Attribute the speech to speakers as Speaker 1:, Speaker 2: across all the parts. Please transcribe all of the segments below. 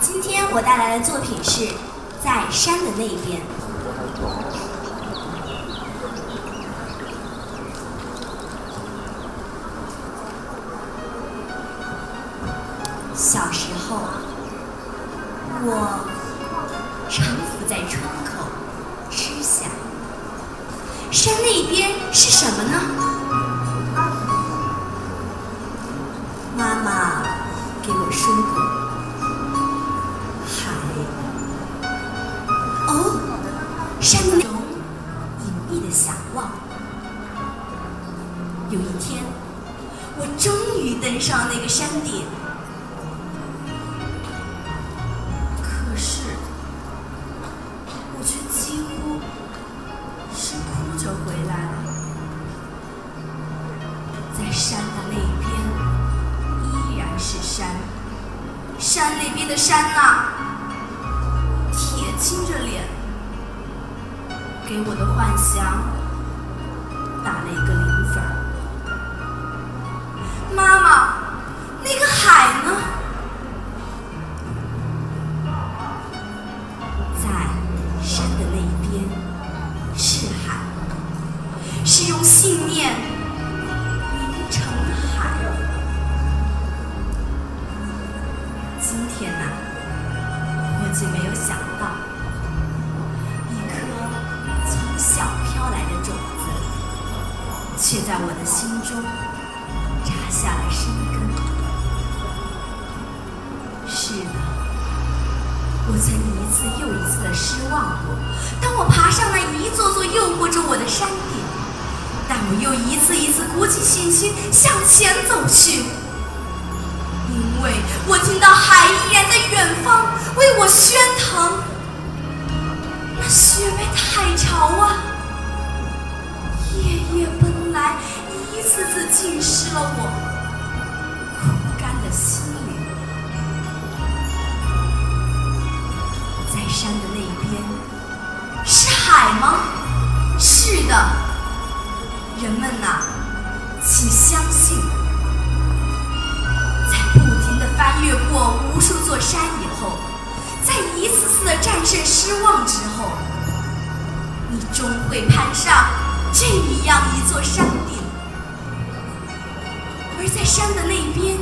Speaker 1: 今天我带来的作品是《在山的那边》。小时候，我常伏在窗口吃想。山那边是什么呢？山的那种隐秘的想望。有一天，我终于登上那个山顶，可是，我却几乎是哭着回来了。在山的那边，依然是山，山那边的山呐、铁青着，给我的幻想打了一个零分。妈妈，那个海呢？在山的那一边是海，是用信念凝成却在我的心中扎下了生根。是的，我曾一次又一次的失望过。当我爬上那一座座诱惑着我的山顶，但我又一次一次鼓起信心向前走去，因为我听到海依然在远方我枯干的心灵。在山的那边是海吗？是的，人们呐、请相信，在不停地翻越过无数座山以后，在一次次的战胜失望之后，你终会攀上这样一座山顶，山的那边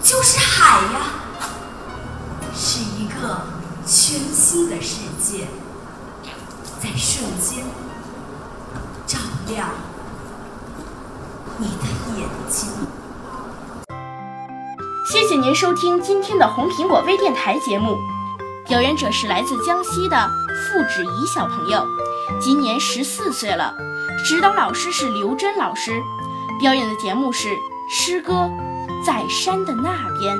Speaker 1: 就是海呀。是一个全新的世界，在瞬间照亮你的眼睛。
Speaker 2: 谢谢您收听今天的红苹果微电台节目。表演者是来自江西的付芷怡小朋友，今年十四岁了。指导老师是刘真老师，表演的节目是诗歌《在山的那边》。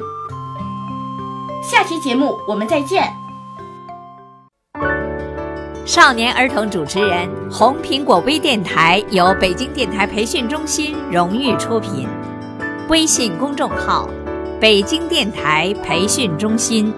Speaker 2: 下期节目我们再见。
Speaker 3: 少年儿童主持人，红苹果微电台由北京电台培训中心荣誉出品，微信公众号：北京电台培训中心。